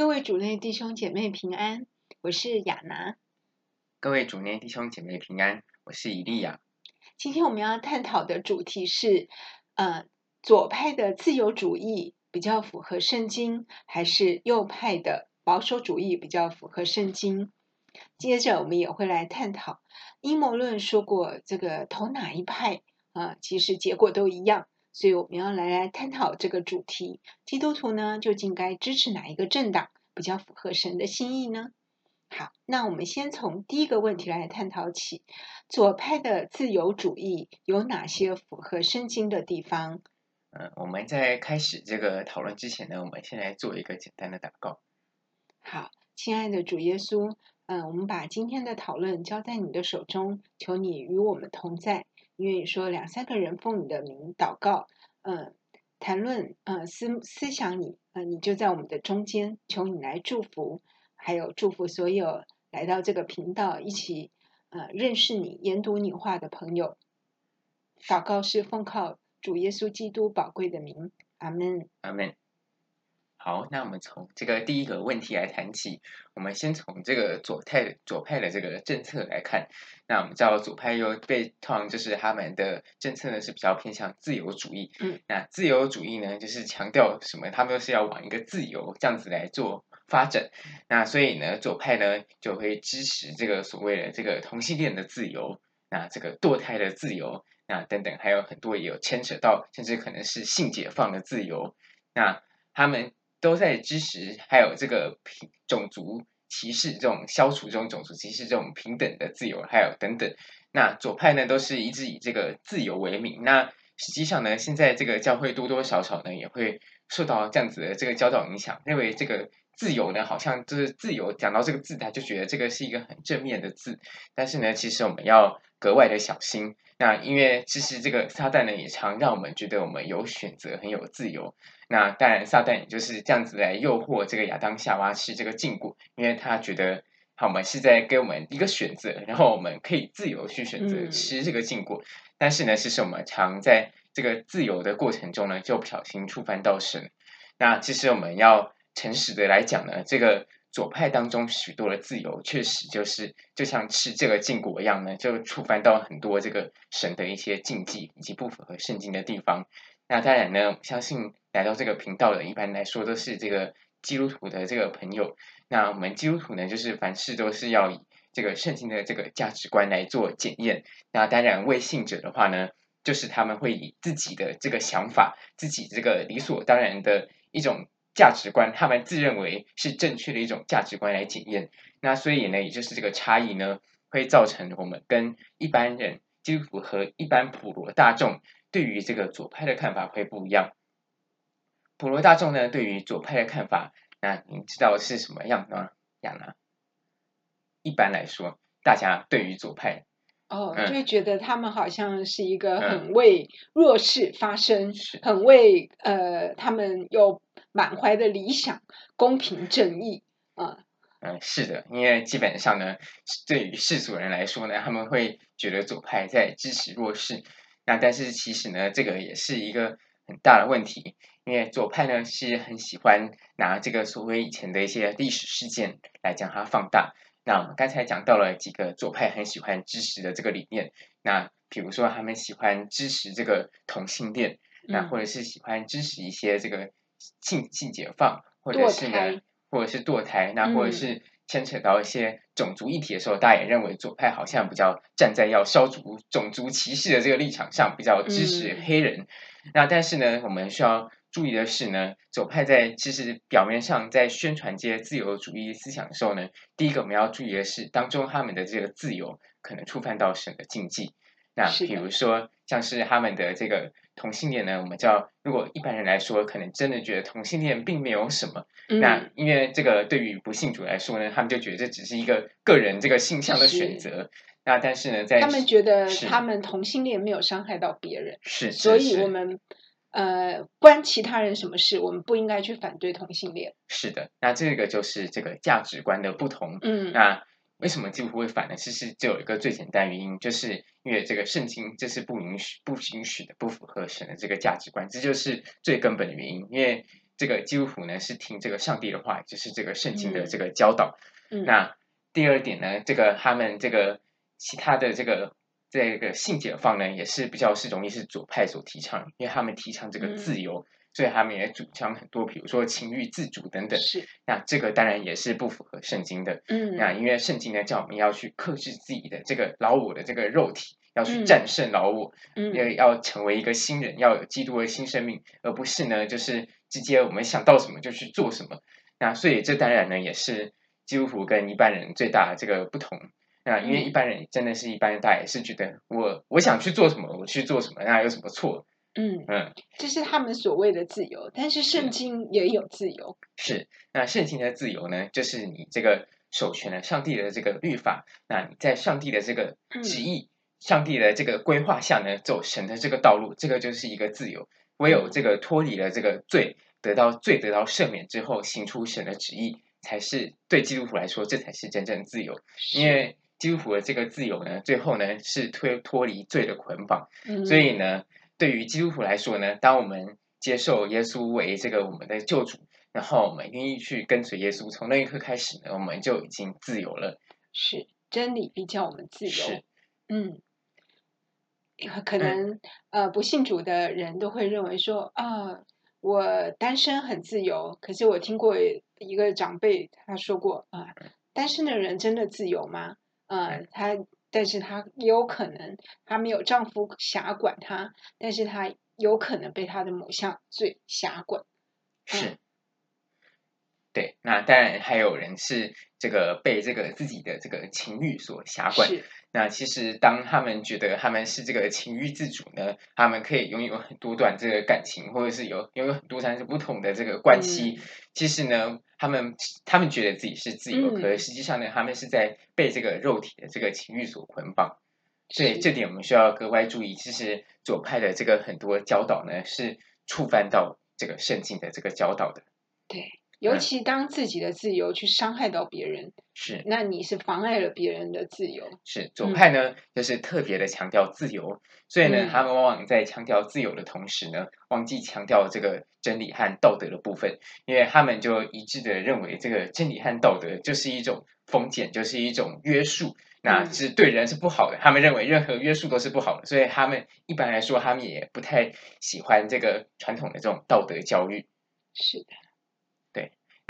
各位主内弟兄姐妹平安，我是亚拿。各位主内弟兄姐妹平安，我是以利亚。今天我们要探讨的主题是，呃，左派的自由主义比较符合圣经，还是右派的保守主义比较符合圣经？接着我们也会来探讨阴谋论说过，这个投哪一派啊，呃，其实结果都一样。所以我们要来来探讨这个主题：基督徒呢，究竟该支持哪一个政党比较符合神的心意呢？好，那我们先从第一个问题来探讨起：左派的自由主义有哪些符合圣经的地方？嗯，我们在开始这个讨论之前呢，我们先来做一个简单的祷告。好，亲爱的主耶稣，嗯，我们把今天的讨论交在你的手中，求你与我们同在。因为你说两三个人奉你的名祷告，嗯，谈论，嗯，思思想你，嗯，你就在我们的中间，求你来祝福，还有祝福所有来到这个频道一起，呃，认识你、研读你话的朋友。祷告是奉靠主耶稣基督宝贵的名，阿门，阿门。好，那我们从这个第一个问题来谈起。我们先从这个左派左派的这个政策来看。那我们知道左派又被通常就是他们的政策呢是比较偏向自由主义。嗯，那自由主义呢就是强调什么？他们都是要往一个自由这样子来做发展。那所以呢，左派呢就会支持这个所谓的这个同性恋的自由，那这个堕胎的自由，那等等还有很多也有牵扯到，甚至可能是性解放的自由。那他们。都在支持，还有这个平种族歧视这种消除这种种族歧视这种平等的自由，还有等等。那左派呢，都是一直以这个自由为名。那实际上呢，现在这个教会多多少少呢，也会受到这样子的这个教导影响，认为这个自由呢，好像就是自由。讲到这个字，他就觉得这个是一个很正面的字。但是呢，其实我们要格外的小心。那因为其实这个撒旦呢，也常让我们觉得我们有选择，很有自由。那当然，撒旦也就是这样子来诱惑这个亚当夏娃吃这个禁果，因为他觉得，好，我们是在给我们一个选择，然后我们可以自由去选择吃这个禁果。嗯、但是呢，其实我们常在这个自由的过程中呢，就不小心触犯到神。那其实我们要诚实的来讲呢，这个左派当中许多的自由，确实就是就像吃这个禁果一样呢，就触犯到很多这个神的一些禁忌以及不符合圣经的地方。那当然呢，相信。来到这个频道的，一般来说都是这个基督徒的这个朋友。那我们基督徒呢，就是凡事都是要以这个圣经的这个价值观来做检验。那当然，未信者的话呢，就是他们会以自己的这个想法、自己这个理所当然的一种价值观，他们自认为是正确的一种价值观来检验。那所以呢，也就是这个差异呢，会造成我们跟一般人基督徒和一般普罗大众对于这个左派的看法会不一样。普罗大众呢，对于左派的看法，那您知道是什么样的吗？亚娜，一般来说，大家对于左派，哦，就会觉得他们好像是一个很为弱势发声，嗯、很为呃，他们有满怀的理想，公平正义啊。嗯，是的，因为基本上呢，对于世俗人来说呢，他们会觉得左派在支持弱势，那但是其实呢，这个也是一个很大的问题。因为左派呢是很喜欢拿这个所谓以前的一些历史事件来将它放大。那我们刚才讲到了几个左派很喜欢支持的这个理念。那比如说他们喜欢支持这个同性恋，那或者是喜欢支持一些这个性性解放，或者是呢，或者是堕胎，那或者是牵扯到一些种族议题的时候，大家也认为左派好像比较站在要消除种族歧视的这个立场上，比较支持黑人。那但是呢，我们需要。注意的是呢，左派在其实表面上在宣传这些自由主义思想的时候呢，第一个我们要注意的是，当中他们的这个自由可能触犯到神的禁忌。那比如说像是他们的这个同性恋呢，我们叫，如果一般人来说，可能真的觉得同性恋并没有什么。嗯、那因为这个对于不信主来说呢，他们就觉得这只是一个个人这个性向的选择。那但是呢，在他们觉得他们同性恋没有伤害到别人，是，所以我们。呃，关其他人什么事？我们不应该去反对同性恋。是的，那这个就是这个价值观的不同。嗯，那为什么基督徒会反呢？其实就有一个最简单原因，就是因为这个圣经这是不允许、不允许的，不符合神的这个价值观，这就是最根本的原因。因为这个基督徒呢是听这个上帝的话，就是这个圣经的这个教导。嗯、那第二点呢，这个他们这个其他的这个这个性解放呢，也是比较是容易是左派所提倡，因为他们提倡这个自由。嗯所以他们也主张很多，比如说情欲自主等等。是。那这个当然也是不符合圣经的。嗯。那因为圣经呢，叫我们要去克制自己的这个老我的这个肉体，要去战胜老我，嗯，要要成为一个新人，要有基督的新生命，而不是呢，就是直接我们想到什么就去做什么。那所以这当然呢，也是基督徒跟一般人最大的这个不同。那因为一般人真的是一般人，大家也是觉得我我想去做什么，我去做什么，那有什么错？嗯嗯，这是他们所谓的自由，但是圣经也有自由。是，那圣经的自由呢，就是你这个守全了上帝的这个律法，那你在上帝的这个旨意、嗯、上帝的这个规划下呢，走神的这个道路，这个就是一个自由。唯有这个脱离了这个罪，得到罪得到赦免之后，行出神的旨意，才是对基督徒来说，这才是真正自由。因为基督徒的这个自由呢，最后呢是脱脱离罪的捆绑，嗯、所以呢。对于基督徒来说呢，当我们接受耶稣为这个我们的救主，然后我们愿意去跟随耶稣，从那一刻开始呢，我们就已经自由了。是真理比较我们自由。是，嗯，可能、嗯、呃不信主的人都会认为说啊，我单身很自由。可是我听过一个长辈他说过啊，单身的人真的自由吗？呃，他。但是她也有可能，她没有丈夫辖管她，但是她有可能被她的某项罪辖管。是、对。那当然还有人是这个被这个自己的这个情欲所辖管。那其实当他们觉得他们是这个情欲自主呢，他们可以拥有很多段这个感情，或者是有拥有很多段不同的这个关系。嗯、其实呢。他们他们觉得自己是自由，可是实际上呢，他们是在被这个肉体的这个情欲所捆绑。所以这点我们需要格外注意。其实左派的这个很多教导呢，是触犯到这个圣经的这个教导的。对。尤其当自己的自由去伤害到别人，是，那你是妨碍了别人的自由。是左派呢，嗯、就是特别的强调自由，所以呢，他们往往在强调自由的同时呢，忘记强调这个真理和道德的部分，因为他们就一致的认为，这个真理和道德就是一种封建，就是一种约束，那是对人是不好的。他们认为任何约束都是不好的，所以他们一般来说，他们也不太喜欢这个传统的这种道德教育。是的。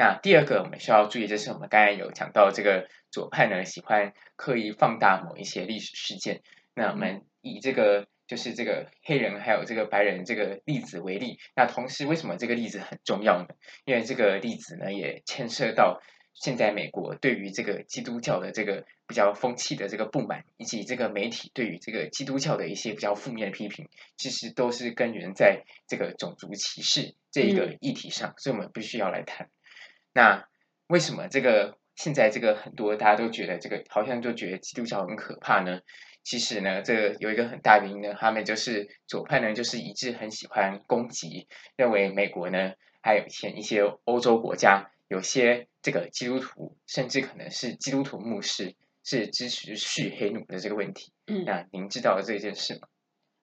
那第二个我们需要注意，就是我们刚才有讲到，这个左派呢喜欢刻意放大某一些历史事件。那我们以这个就是这个黑人还有这个白人这个例子为例。那同时，为什么这个例子很重要呢？因为这个例子呢也牵涉到现在美国对于这个基督教的这个比较风气的这个不满，以及这个媒体对于这个基督教的一些比较负面的批评，其实都是根源在这个种族歧视这一个议题上，所以我们必须要来谈。那为什么这个现在这个很多大家都觉得这个好像就觉得基督教很可怕呢？其实呢，这个有一个很大原因呢，他们就是左派呢，就是一致很喜欢攻击，认为美国呢，还有以前一些欧洲国家有些这个基督徒，甚至可能是基督徒牧师是支持蓄黑奴的这个问题。嗯，那您知道这件事吗？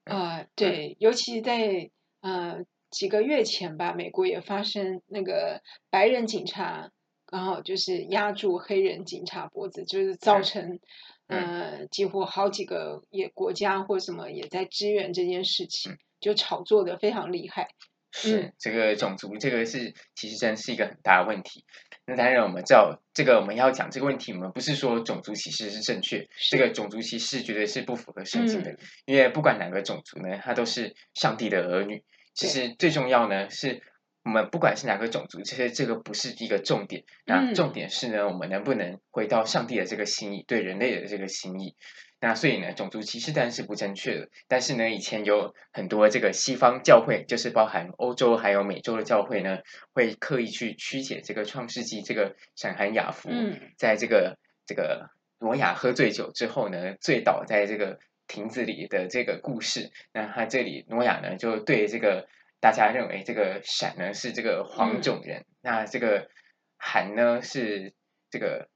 啊、呃，对，嗯、尤其在呃。几个月前吧，美国也发生那个白人警察，然后就是压住黑人警察脖子，就是造成，嗯、呃，几乎好几个也国家或什么也在支援这件事情，就炒作的非常厉害。是、嗯、这个种族，这个是其实真是一个很大的问题。那当然，我们知道这个我们要讲这个问题，我们不是说种族歧视是正确，这个种族歧视绝对是不符合圣经的，嗯、因为不管哪个种族呢，他都是上帝的儿女。其实最重要呢，是我们不管是哪个种族，其实这个不是一个重点。那重点是呢，我们能不能回到上帝的这个心意，对人类的这个心意？那所以呢，种族歧视当然是不正确的。但是呢，以前有很多这个西方教会，就是包含欧洲还有美洲的教会呢，会刻意去曲解这个创世纪这个闪含雅弗，在这个这个挪亚喝醉酒之后呢，醉倒在这个。亭子里的这个故事，那他这里诺亚呢，就对这个大家认为这个闪呢是这个黄种人，嗯、那这个含呢是这个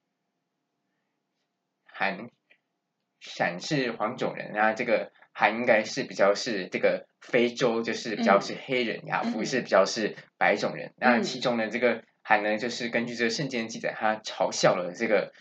含闪是黄种人，那这个还应该是比较是这个非洲，就是比较是黑人，亚夫是比较是白种人。那其中呢，这个韩呢，就是根据这个圣经记载，他嘲笑了这个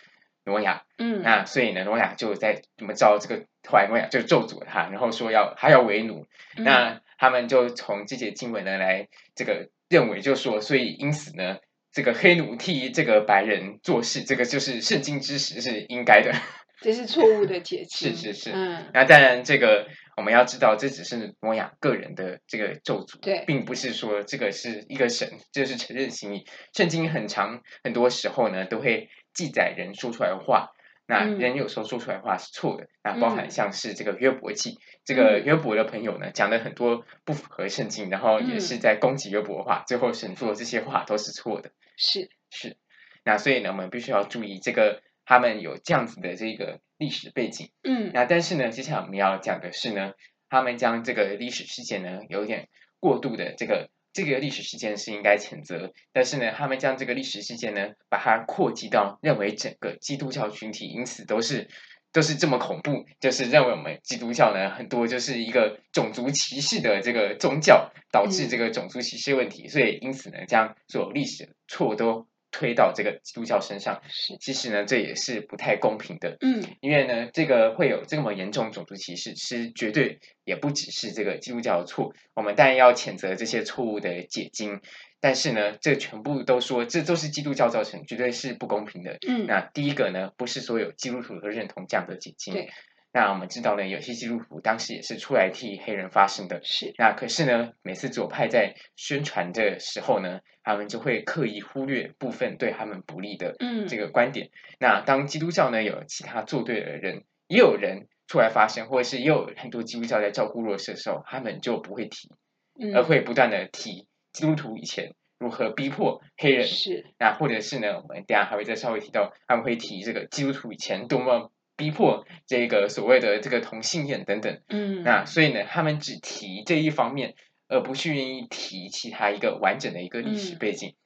挪亚。嗯，那所以呢，挪亚就在怎么着这个后来挪亚就咒诅他，然后说要他要为奴。那他们就从这些经文呢来这个认为，就说所以因此呢，这个黑奴替这个白人做事，这个就是圣经之实是应该的。这是错误的解释。是是是，嗯，那当然，这个我们要知道，这只是挪亚个人的这个咒诅，对，并不是说这个是一个神，就是承认心意。圣经很长，很多时候呢，都会记载人说出来的话。那人有时候说出来的话是错的，那包含像是这个约伯记，这个约伯的朋友呢，讲了很多不符合圣经，然后也是在攻击约伯的话，最后神说这些话都是错的。是是，那所以呢，我们必须要注意这个。他们有这样子的这个历史背景，嗯，那但是呢，接下来我们要讲的是呢，他们将这个历史事件呢，有点过度的这个这个历史事件是应该谴责，但是呢，他们将这个历史事件呢，把它扩及到认为整个基督教群体因此都是都是这么恐怖，就是认为我们基督教呢很多就是一个种族歧视的这个宗教，导致这个种族歧视问题，所以因此呢，将所有历史错都。推到这个基督教身上，其实呢，这也是不太公平的。嗯，因为呢，这个会有这么严重种族歧视，是绝对也不只是这个基督教的错。我们当然要谴责这些错误的解经，但是呢，这全部都说这都是基督教造成，绝对是不公平的。嗯，那第一个呢，不是所有基督徒都认同这样的解经。对。那我们知道呢，有些基督徒当时也是出来替黑人发声的。是。那可是呢，每次左派在宣传的时候呢，他们就会刻意忽略部分对他们不利的这个观点。嗯。那当基督教呢有其他作对的人，也有人出来发声，或者是也有很多基督教在照顾弱势的时候，他们就不会提，而会不断的提基督徒以前如何逼迫黑人。是。那或者是呢，我们等下还会再稍微提到，他们会提这个基督徒以前多么。逼迫这个所谓的这个同性恋等等，嗯，那所以呢，他们只提这一方面，而不去愿意提其他一个完整的一个历史背景。嗯、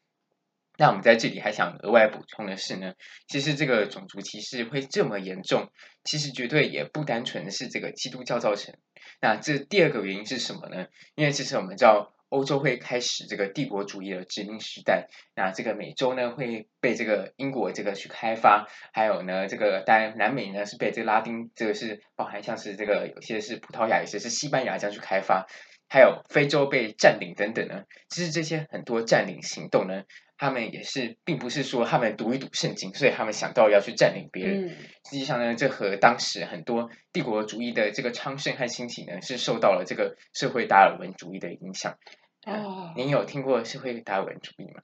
那我们在这里还想额外补充的是呢，其实这个种族歧视会这么严重，其实绝对也不单纯是这个基督教造成。那这第二个原因是什么呢？因为其实我们知道。欧洲会开始这个帝国主义的殖民时代，那这个美洲呢会被这个英国这个去开发，还有呢这个当然南美呢是被这个拉丁，这个是包含像是这个有些是葡萄牙，有些是西班牙这样去开发，还有非洲被占领等等呢，其实这些很多占领行动呢。他们也是，并不是说他们读一读圣经，所以他们想到要去占领别人。嗯、实际上呢，这和当时很多帝国主义的这个昌盛和兴起呢，是受到了这个社会达尔文主义的影响。哦，您有听过社会达尔文主义吗？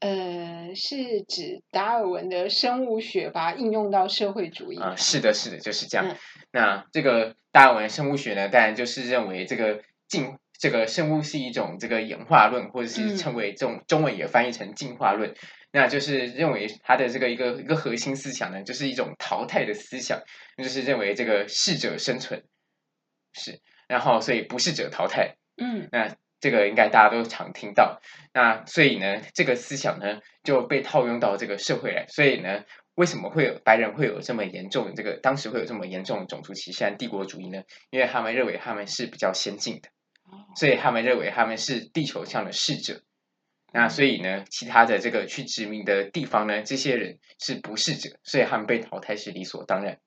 呃，是指达尔文的生物学把它应用到社会主义。啊、呃，是的，是的，就是这样。嗯、那这个达尔文生物学呢，当然就是认为这个进。这个生物是一种这个演化论，或者是称为这种中文也翻译成进化论，嗯、那就是认为它的这个一个一个核心思想呢，就是一种淘汰的思想，就是认为这个适者生存，是，然后所以不适者淘汰，嗯，那这个应该大家都常听到，那所以呢，这个思想呢就被套用到这个社会来，所以呢，为什么会有白人会有这么严重的这个当时会有这么严重的种族歧视和帝国主义呢？因为他们认为他们是比较先进的。所以他们认为他们是地球上的适者，那所以呢，其他的这个去殖民的地方呢，这些人是不适者，所以他们被淘汰是理所当然。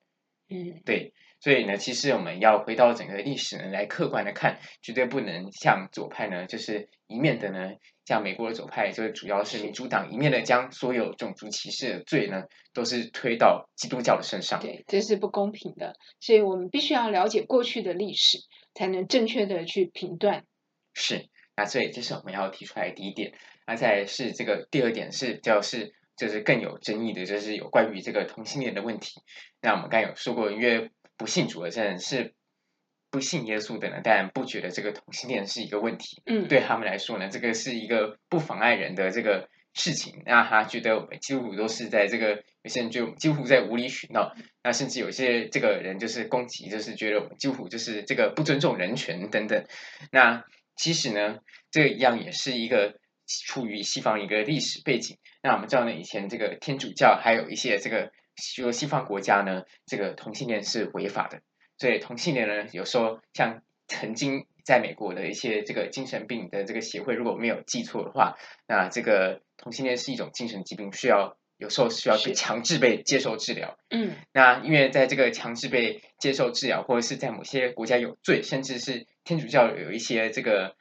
嗯，对，所以呢，其实我们要回到整个历史呢来客观的看，绝对不能像左派呢，就是一面的呢，像美国的左派，就是主要是民主党一面的将所有种族歧视的罪呢，都是推到基督教的身上。对，这是不公平的，所以我们必须要了解过去的历史。才能正确的去评断。是，那所以这是我们要提出来的第一点。那再是这个第二点是，就是就是更有争议的，就是有关于这个同性恋的问题。那我们刚有说过，因为不信主的人是不信耶稣的呢，但不觉得这个同性恋是一个问题。嗯，对他们来说呢，这个是一个不妨碍人的这个。事情，那他觉得我们基督徒都是在这个，有些人就几乎在无理取闹，那甚至有些这个人就是攻击，就是觉得我们基督徒就是这个不尊重人权等等。那其实呢，这一样也是一个处于西方一个历史背景。那我们知道呢，以前这个天主教还有一些这个说西方国家呢，这个同性恋是违法的。所以同性恋呢，有时候像曾经在美国的一些这个精神病的这个协会，如果没有记错的话，那这个同性恋是一种精神疾病，需要有时候需要被强制被接受治疗。嗯，那因为在这个强制被接受治疗，或者是在某些国家有罪，甚至是天主教有一些这个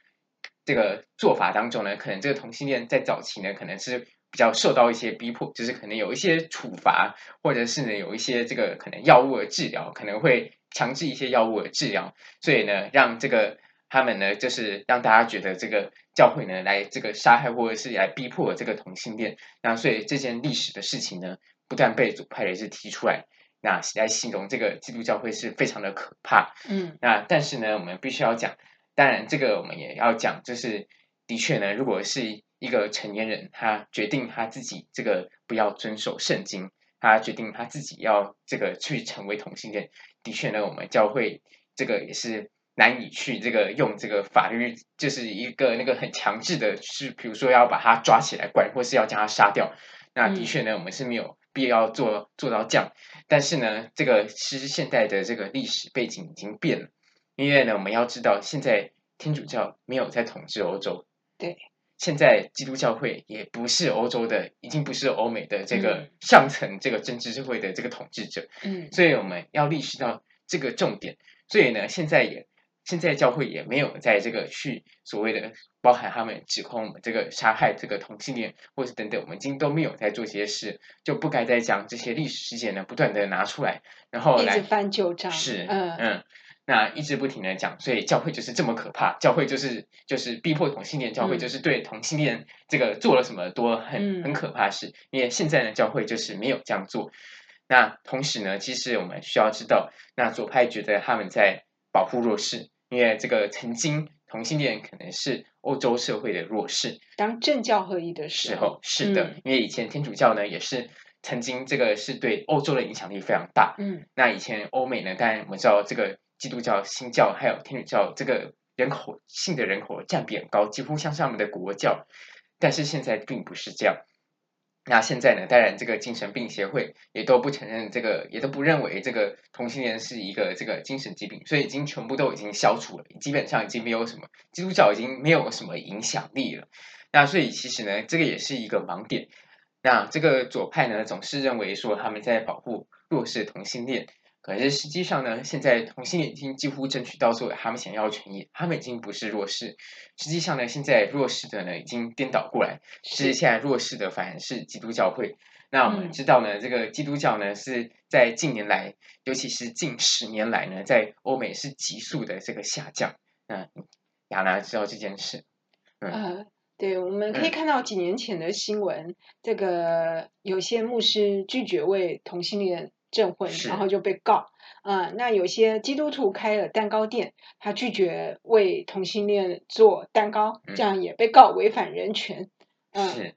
这个做法当中呢，可能这个同性恋在早期呢，可能是。比较受到一些逼迫，就是可能有一些处罚，或者是呢有一些这个可能药物的治疗，可能会强制一些药物的治疗，所以呢让这个他们呢就是让大家觉得这个教会呢来这个杀害或者是来逼迫这个同性恋，那所以这件历史的事情呢不断被左派人士提出来，那来形容这个基督教会是非常的可怕。嗯，那但是呢我们必须要讲，当然这个我们也要讲，就是的确呢如果是。一个成年人，他决定他自己这个不要遵守圣经，他决定他自己要这个去成为同性恋。的确呢，我们教会这个也是难以去这个用这个法律，就是一个那个很强制的，是比如说要把他抓起来管，或是要将他杀掉。那的确呢，我们是没有必要做做到这样。但是呢，这个其实现在的这个历史背景已经变了，因为呢，我们要知道现在天主教没有在统治欧洲。对。现在基督教会也不是欧洲的，已经不是欧美的这个上层这个政治社会的这个统治者。嗯，所以我们要意识到这个重点。所以呢，现在也现在教会也没有在这个去所谓的包含他们指控我们这个杀害这个同性恋，或是等等，我们今都没有在做这些事，就不该再将这些历史事件呢不断的拿出来，然后来一翻旧账。是，嗯嗯。那一直不停的讲，所以教会就是这么可怕。教会就是就是逼迫同性恋，教会就是对同性恋这个做了什么多很很可怕的事。因为现在呢，教会就是没有这样做。那同时呢，其实我们需要知道，那左派觉得他们在保护弱势，因为这个曾经同性恋可能是欧洲社会的弱势。当政教合一的时候，是的，因为以前天主教呢也是曾经这个是对欧洲的影响力非常大。嗯，那以前欧美呢，当然我们知道这个。基督教、新教还有天主教，这个人口性的人口占比很高，几乎像是他们的国教。但是现在并不是这样。那现在呢？当然，这个精神病协会也都不承认这个，也都不认为这个同性恋是一个这个精神疾病，所以已经全部都已经消除了，基本上已经没有什么基督教已经没有什么影响力了。那所以其实呢，这个也是一个盲点。那这个左派呢，总是认为说他们在保护弱势同性恋。可是实际上呢，现在同性恋已经几乎争取到所有他们想要的权益，他们已经不是弱势。实际上呢，现在弱势的呢已经颠倒过来，是现在弱势的反而是基督教会。那我们知道呢，嗯、这个基督教呢是在近年来，尤其是近十年来呢，在欧美是急速的这个下降。那亚楠知道这件事？嗯，呃、对，我们可以看到几年前的新闻，嗯、这个有些牧师拒绝为同性恋。证婚，然后就被告。啊、呃，那有些基督徒开了蛋糕店，他拒绝为同性恋做蛋糕，这样也被告违反人权。嗯，是。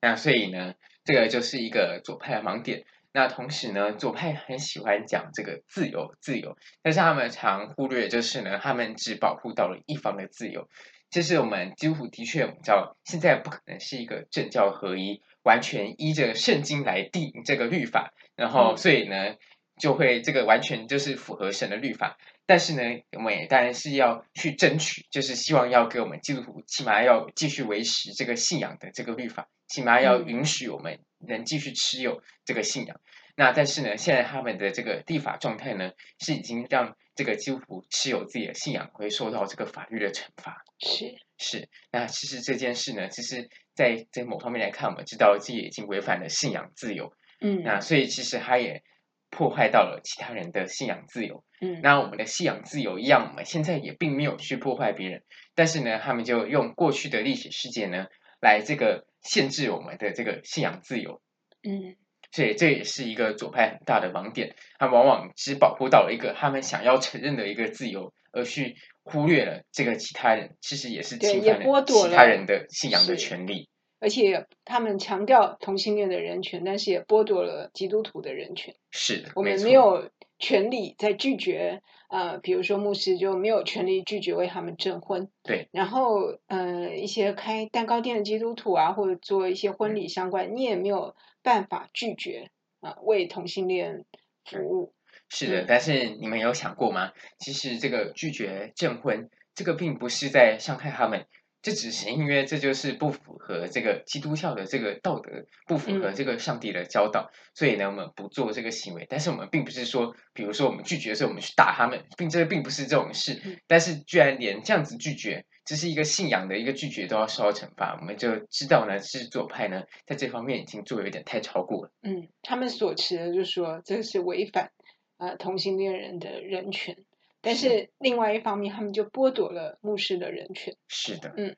那所以呢，这个就是一个左派的盲点。那同时呢，左派很喜欢讲这个自由，自由，但是他们常忽略，就是呢，他们只保护到了一方的自由。其实我们基督徒的确，我们知道，现在不可能是一个政教合一，完全依着圣经来定这个律法。然后，所以呢，就会这个完全就是符合神的律法。但是呢，我们也当然是要去争取，就是希望要给我们基督徒起码要继续维持这个信仰的这个律法，起码要允许我们能继续持有这个信仰。那但是呢，现在他们的这个立法状态呢，是已经让这个基督徒持有自己的信仰会受到这个法律的惩罚。是是。那其实这件事呢，其实在在某方面来看，我们知道自己已经违反了信仰自由。嗯，那所以其实他也破坏到了其他人的信仰自由。嗯，那我们的信仰自由一样，我们现在也并没有去破坏别人，但是呢，他们就用过去的历史事件呢，来这个限制我们的这个信仰自由。嗯，所以这也是一个左派很大的盲点，他往往只保护到了一个他们想要承认的一个自由，而去忽略了这个其他人，其实也是侵犯了其他人的信仰的权利。而且他们强调同性恋的人权，但是也剥夺了基督徒的人权。是的，我们没有权利在拒绝，呃，比如说牧师就没有权利拒绝为他们证婚。对。然后，呃，一些开蛋糕店的基督徒啊，或者做一些婚礼相关，你也没有办法拒绝啊，呃，为同性恋服务。是的，但是你们有想过吗？其实这个拒绝证婚，这个并不是在伤害他们。这只是因为这就是不符合这个基督教的这个道德，不符合这个上帝的教导，嗯、所以呢，我们不做这个行为。但是我们并不是说，比如说我们拒绝的时候，我们去打他们，并这并不是这种事。但是居然连这样子拒绝，这是一个信仰的一个拒绝都要受到惩罚，我们就知道呢，是左派呢在这方面已经做有点太超过了。嗯，他们所持的就是说这是违反呃同性恋人的人权。但是另外一方面，他们就剥夺了牧师的人权。是的，嗯，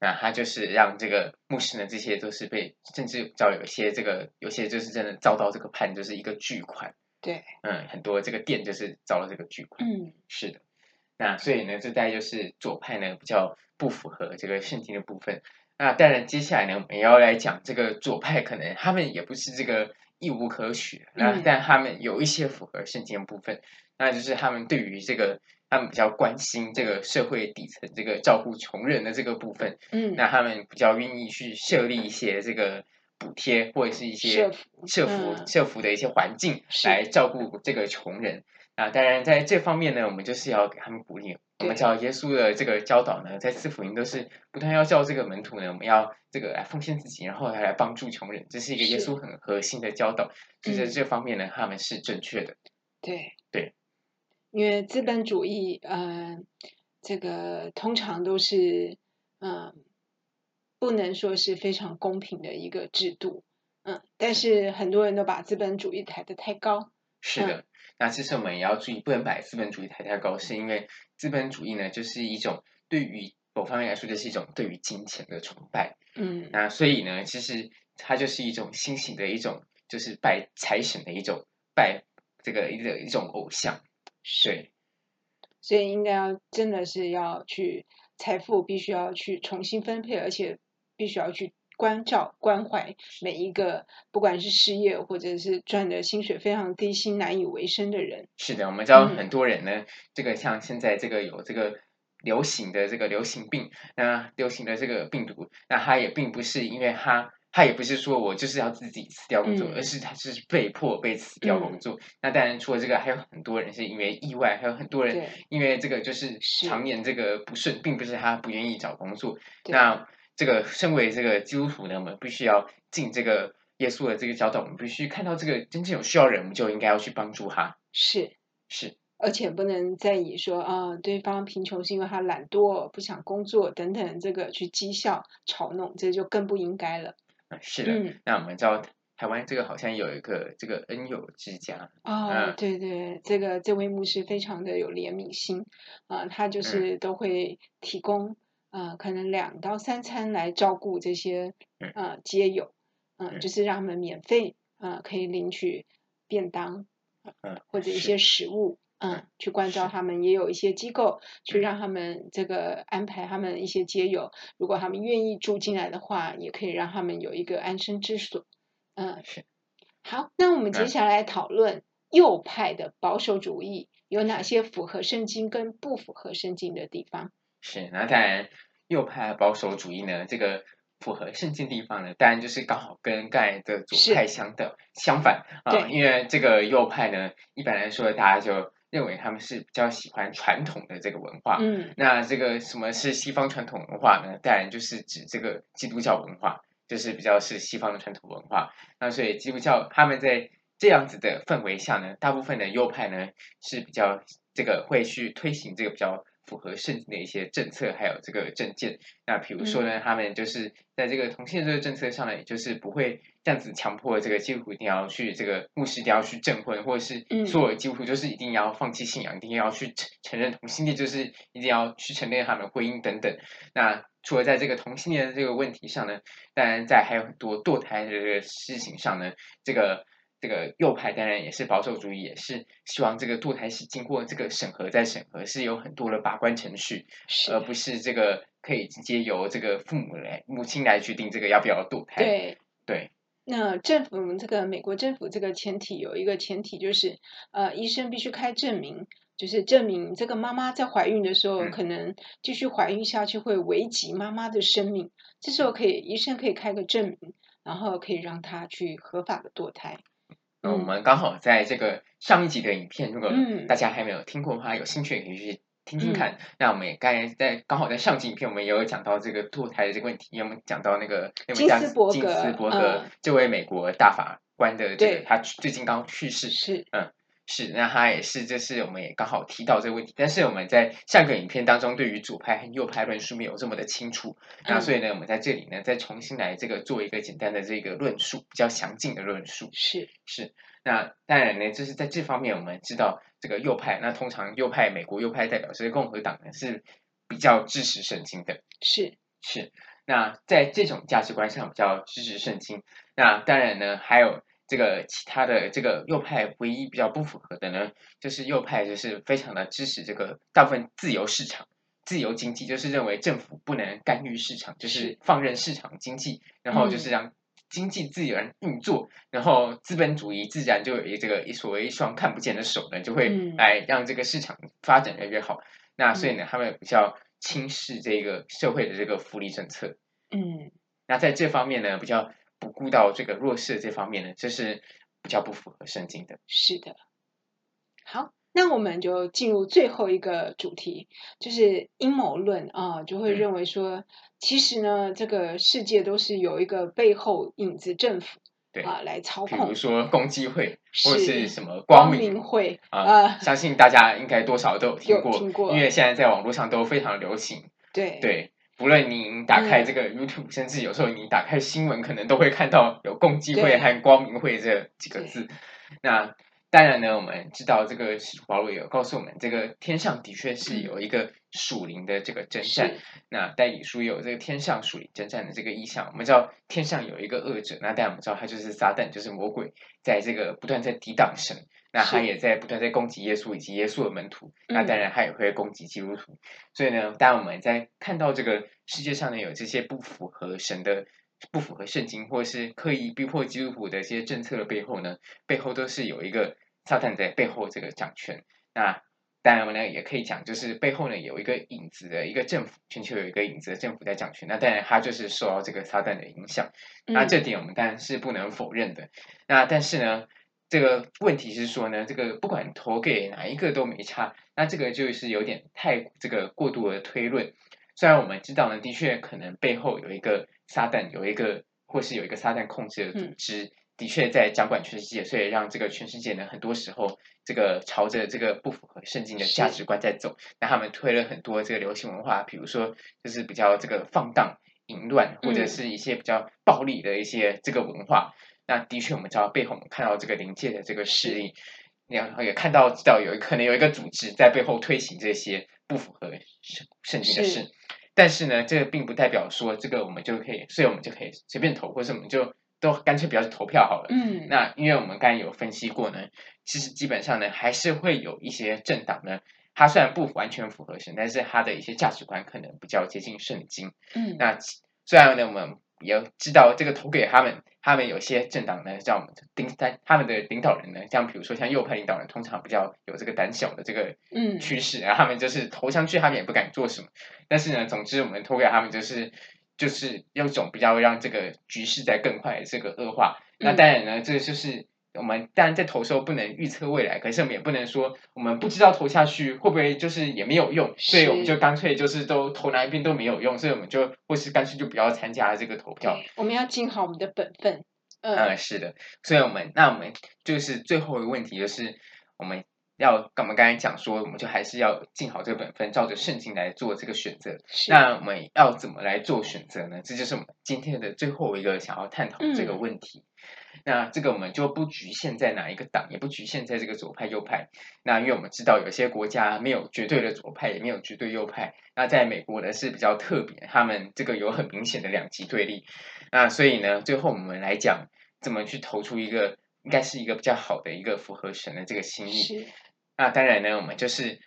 那他就是让这个牧师呢，这些都是被甚至遭有些这个有些就是真的遭到这个判，就是一个巨款。对，嗯，很多这个店就是遭了这个巨款。嗯，是的。那所以呢，这大概就是左派呢比较不符合这个圣经的部分。那当然，接下来呢，我们也要来讲这个左派，可能他们也不是这个一无可取，那、嗯、但他们有一些符合圣经的部分。那就是他们对于这个，他们比较关心这个社会底层这个照顾穷人的这个部分，嗯，那他们比较愿意去设立一些这个补贴或者是一些社福社福的一些环境来照顾这个穷人。那当然在这方面呢，我们就是要给他们鼓励。我们教耶稣的这个教导呢，在四福音都是不断要叫这个门徒呢，我们要这个来奉献自己，然后来来帮助穷人，这是一个耶稣很核心的教导。所以在这方面呢，他们是正确的。对对。因为资本主义，嗯、呃，这个通常都是，嗯、呃，不能说是非常公平的一个制度，嗯，但是很多人都把资本主义抬得太高。是的，嗯、那其实我们也要注意，不能把资本主义抬太高，是因为资本主义呢，就是一种对于某方面来说，就是一种对于金钱的崇拜。嗯，那所以呢，其实它就是一种新型的一种，就是拜财神的一种拜这个一个一种偶像。是，所以应该要真的是要去财富，必须要去重新分配，而且必须要去关照关怀每一个，不管是失业或者是赚的薪水非常低薪难以为生的人。是的，我们知道很多人呢，嗯、这个像现在这个有这个流行的这个流行病，那流行的这个病毒，那它也并不是因为他。他也不是说我就是要自己辞掉工作，嗯、而是他是被迫被辞掉工作。嗯、那当然，除了这个，还有很多人是因为意外，还有很多人因为这个就是常年这个不顺，并不是他不愿意找工作。那这个身为这个基督徒呢，我们必须要尽这个耶稣的这个教导，我们必须看到这个真正有需要的人，我们就应该要去帮助他。是是，而且不能再以说啊，对方贫穷是因为他懒惰、不想工作等等，这个去讥笑、嘲弄，这就更不应该了。是的，嗯、那我们知道台湾这个好像有一个这个恩友之家。哦，嗯、对对，这个这位牧师非常的有怜悯心啊、呃，他就是都会提供啊、可能两到三餐来照顾这些呃街友，嗯、呃，就是让他们免费啊、呃、可以领取便当，嗯，或者一些食物。嗯，去关照他们，也有一些机构去让他们这个安排他们一些街友，如果他们愿意住进来的话，也可以让他们有一个安身之所。嗯，是。好，那我们接下来讨论右派的保守主义有哪些符合圣经跟不符合圣经的地方？是，那当然右派保守主义呢，这个符合圣经的地方呢，当然就是刚好跟刚才的左派相等相反啊，因为这个右派呢，一般来说大家就。认为他们是比较喜欢传统的这个文化，嗯，那这个什么是西方传统文化呢？当然就是指这个基督教文化，就是比较是西方的传统文化。那所以基督教他们在这样子的氛围下呢，大部分的右派呢是比较这个会去推行这个比较。符合圣经的一些政策，还有这个政见。那比如说呢，嗯、他们就是在这个同性的这个政策上呢，也就是不会这样子强迫这个基督徒一定要去这个牧师一定要去证婚，或者是所有基督徒就是一定要放弃信仰，嗯、一定要去承承认同性恋，就是一定要去承认他们婚姻等等。那除了在这个同性恋的这个问题上呢，当然在还有很多堕胎的这个事情上呢，这个。这个右派当然也是保守主义，也是希望这个堕胎是经过这个审核再审核，是有很多的把关程序，而不是这个可以直接由这个父母来母亲来决定这个要不要堕胎。对对。那政府这个美国政府这个前提有一个前提就是，呃，医生必须开证明，就是证明这个妈妈在怀孕的时候，嗯、可能继续怀孕下去会危及妈妈的生命，这时候可以医生可以开个证明，然后可以让她去合法的堕胎。嗯，我们刚好在这个上一集的影片，如果大家还没有听过的话，有兴趣也可以去听听看。嗯、那我们也刚才在刚好在上集影片，我们也有讲到这个堕胎的这个问题，也有讲到那个金斯伯格，金斯伯格这位美国大法官的这个，他最近刚去世，是。嗯。是，那他也是，这是我们也刚好提到这个问题，但是我们在上个影片当中，对于左派和右派论述没有这么的清楚，那所以呢，我们在这里呢，再重新来这个做一个简单的这个论述，比较详尽的论述。是是，那当然呢，就是在这方面，我们知道这个右派，那通常右派，美国右派代表是共和党呢，是比较支持圣经的。是是，那在这种价值观上比较支持圣经，那当然呢，还有。这个其他的这个右派唯一比较不符合的呢，就是右派就是非常的支持这个大部分自由市场、自由经济，就是认为政府不能干预市场，就是放任市场经济，然后就是让经济自然运作，然后资本主义自然就有一这个一所谓一双看不见的手呢，就会来让这个市场发展越来越好。那所以呢，他们比较轻视这个社会的这个福利政策。嗯，那在这方面呢，比较。不顾到这个弱势这方面呢，这是比较不符合圣经的。是的，好，那我们就进入最后一个主题，就是阴谋论啊，就会认为说，嗯、其实呢，这个世界都是有一个背后影子政府对啊来操控，比如说共济会是或是什么光明，会啊，呃、相信大家应该多少都有听过，有听过，因为现在在网络上都非常流行。对对。不论你打开这个 YouTube，、嗯、甚至有时候你打开新闻，可能都会看到有共济会和光明会这几个字。那当然呢，我们知道这个使徒保罗有告诉我们，这个天上的确是有一个属灵的这个征战。嗯、那但以书有这个天上属灵征战的这个意象。我们知道天上有一个恶者，那但我们知道他就是撒旦，就是魔鬼，在这个不断在抵挡神。那他也在不断在攻击耶稣以及耶稣的门徒，那当然他也会攻击基督徒。所以呢，当我们在看到这个世界上呢有这些不符合神的、不符合圣经，或是刻意逼迫基督徒的这些政策的背后呢，背后都是有一个撒旦在背后这个掌权。那当然我们呢也可以讲，就是背后呢有一个影子的一个政府，全球有一个影子的政府在掌权。那当然他就是受到这个撒旦的影响。那这点我们当然是不能否认的。那但是呢，这个问题是说呢，这个不管投给哪一个都没差，那这个就是有点太这个过度的推论。虽然我们知道呢，的确可能背后有一个撒旦，有一个或是有一个撒旦控制的组织，的确在掌管全世界，所以让这个全世界呢，很多时候这个朝着这个不符合圣经的价值观在走。那他们推了很多这个流行文化，比如说就是比较这个放荡淫乱，或者是一些比较暴力的一些这个文化。那的确，我们知道背后我们看到这个灵界的这个势力，然后也看到知道有可能有一个组织在背后推行这些不符合圣圣经的事。是但是呢，这个并不代表说这个我们就可以，所以我们就可以随便投，或者我们就都干脆不要去投票好了。嗯。那因为我们刚才有分析过呢，其实基本上呢，还是会有一些政党呢，它虽然不完全符合神，但是它的一些价值观可能比较接近圣经。嗯。那虽然呢，我们。也知道这个投给他们，他们有些政党呢，像领在他们的领导人呢，像比如说像右派领导人，通常比较有这个胆小的这个嗯趋势，然后他们就是投上去，他们也不敢做什么。但是呢，总之我们投给他们，就是就是有一种比较让这个局势在更快的这个恶化。那当然呢，这就是。我们当然在投的时候不能预测未来，可是我们也不能说我们不知道投下去会不会就是也没有用，所以我们就干脆就是都投哪一边都没有用，所以我们就或是干脆就不要参加这个投票。我们要尽好我们的本分。嗯，嗯，是的，所以我们那我们就是最后一个问题就是我们要我们刚才讲说，我们就还是要尽好这个本分，照着圣经来做这个选择。那我们要怎么来做选择呢？这就是我们今天的最后一个想要探讨的这个问题。嗯那这个我们就不局限在哪一个党，也不局限在这个左派右派。那因为我们知道有些国家没有绝对的左派，也没有绝对右派。那在美国呢是比较特别，他们这个有很明显的两极对立。那所以呢，最后我们来讲怎么去投出一个应该是一个比较好的一个符合神的这个心意。是那当然呢，我们就是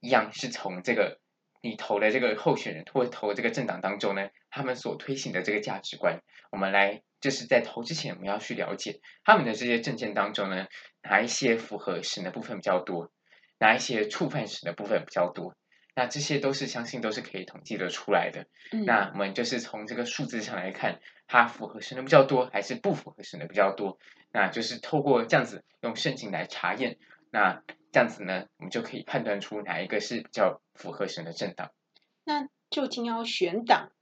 一样是从这个你投的这个候选人或投这个政党当中呢，他们所推行的这个价值观，我们来。就是在投之前，我们要去了解他们的这些政见当中呢，哪一些符合神的部分比较多，哪一些触犯神的部分比较多。那这些都是相信都是可以统计得出来的。嗯、那我们就是从这个数字上来看，它符合神的比较多，还是不符合神的比较多？那就是透过这样子用圣经来查验，那这样子呢，我们就可以判断出哪一个是比较符合神的政党。那究竟要选党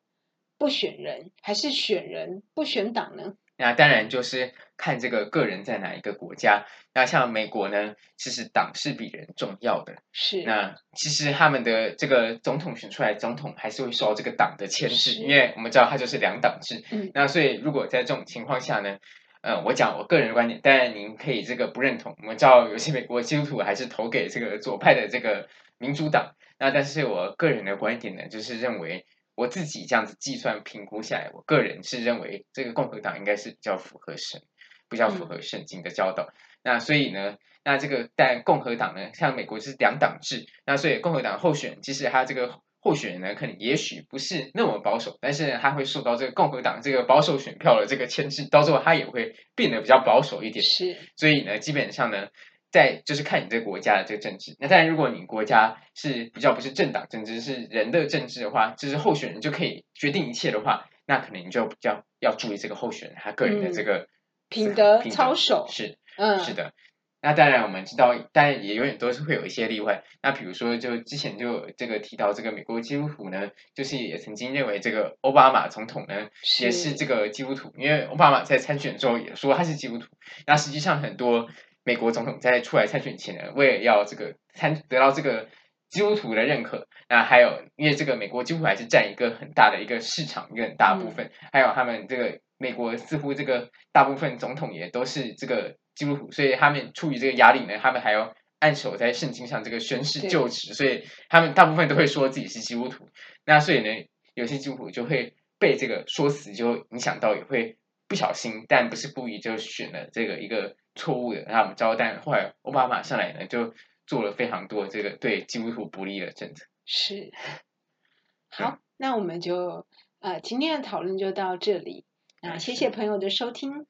不选人，还是选人不选党呢？那当然就是看这个个人在哪一个国家。那像美国呢，其实党是比人重要的。是。那其实他们的这个总统选出来，总统还是会受到这个党的牵制，因为我们知道它就是两党制。嗯。那所以如果在这种情况下呢，呃，我讲我个人的观点，当然您可以这个不认同。我们知道有些美国基督徒还是投给这个左派的这个民主党。那但是我个人的观点呢，就是认为。我自己这样子计算评估下来，我个人是认为这个共和党应该是比较符合神，比较符合圣经的教导。嗯、那所以呢，那这个但共和党呢，像美国是两党制，那所以共和党候选人其实他这个候选人呢，可能也许不是那么保守，但是呢，他会受到这个共和党这个保守选票的这个牵制，到最后他也会变得比较保守一点。是，所以呢，基本上呢。在就是看你这个国家的这个政治，那当然，如果你国家是比较不是政党政治，是人的政治的话，就是候选人就可以决定一切的话，那可能你就比较要注意这个候选人他个人的这个、嗯、品德操守。是，嗯，是的。那当然我们知道，当然也永远都是会有一些例外。那比如说，就之前就这个提到这个美国基督徒呢，就是也曾经认为这个奥巴马总统呢也是这个基督徒，因为奥巴马在参选之后也说他是基督徒。那实际上很多。美国总统在出来参选前呢，为了要这个参得到这个基督徒的认可，那还有因为这个美国几乎还是占一个很大的一个市场，一个很大部分，嗯、还有他们这个美国似乎这个大部分总统也都是这个基督徒，所以他们出于这个压力呢，他们还要按手在圣经上这个宣誓就职，所以他们大部分都会说自己是基督徒。那所以呢，有些基督徒就会被这个说辞就影响到，也会不小心，但不是故意就选了这个一个。错误的，那我们招待，后来奥巴马上来呢，就做了非常多这个对基督徒不利的政策。是，好，那我们就呃今天的讨论就到这里。那谢谢朋友的收听。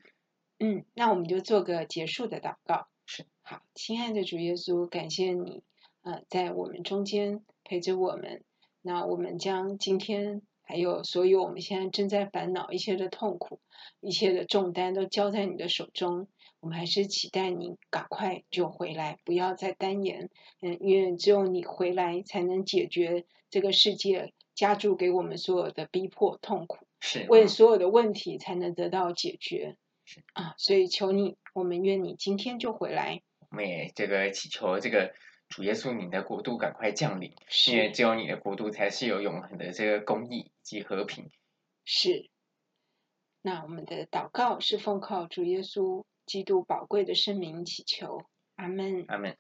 嗯，那我们就做个结束的祷告。是，好，亲爱的主耶稣，感谢你，呃，在我们中间陪着我们。那我们将今天还有所有我们现在正在烦恼一切的痛苦、一切的重担，都交在你的手中。我们还是期待你赶快就回来，不要再单言。嗯，因为只有你回来，才能解决这个世界加注给我们所有的逼迫痛苦，是为所有的问题才能得到解决。是啊，所以求你，我们愿你今天就回来。我们也这个祈求这个主耶稣，你的国度赶快降临，是因为只有你的国度才是有永恒的这个公义及和平。是。那我们的祷告是奉靠主耶稣。基督宝贵的圣名祈求，阿门，阿门。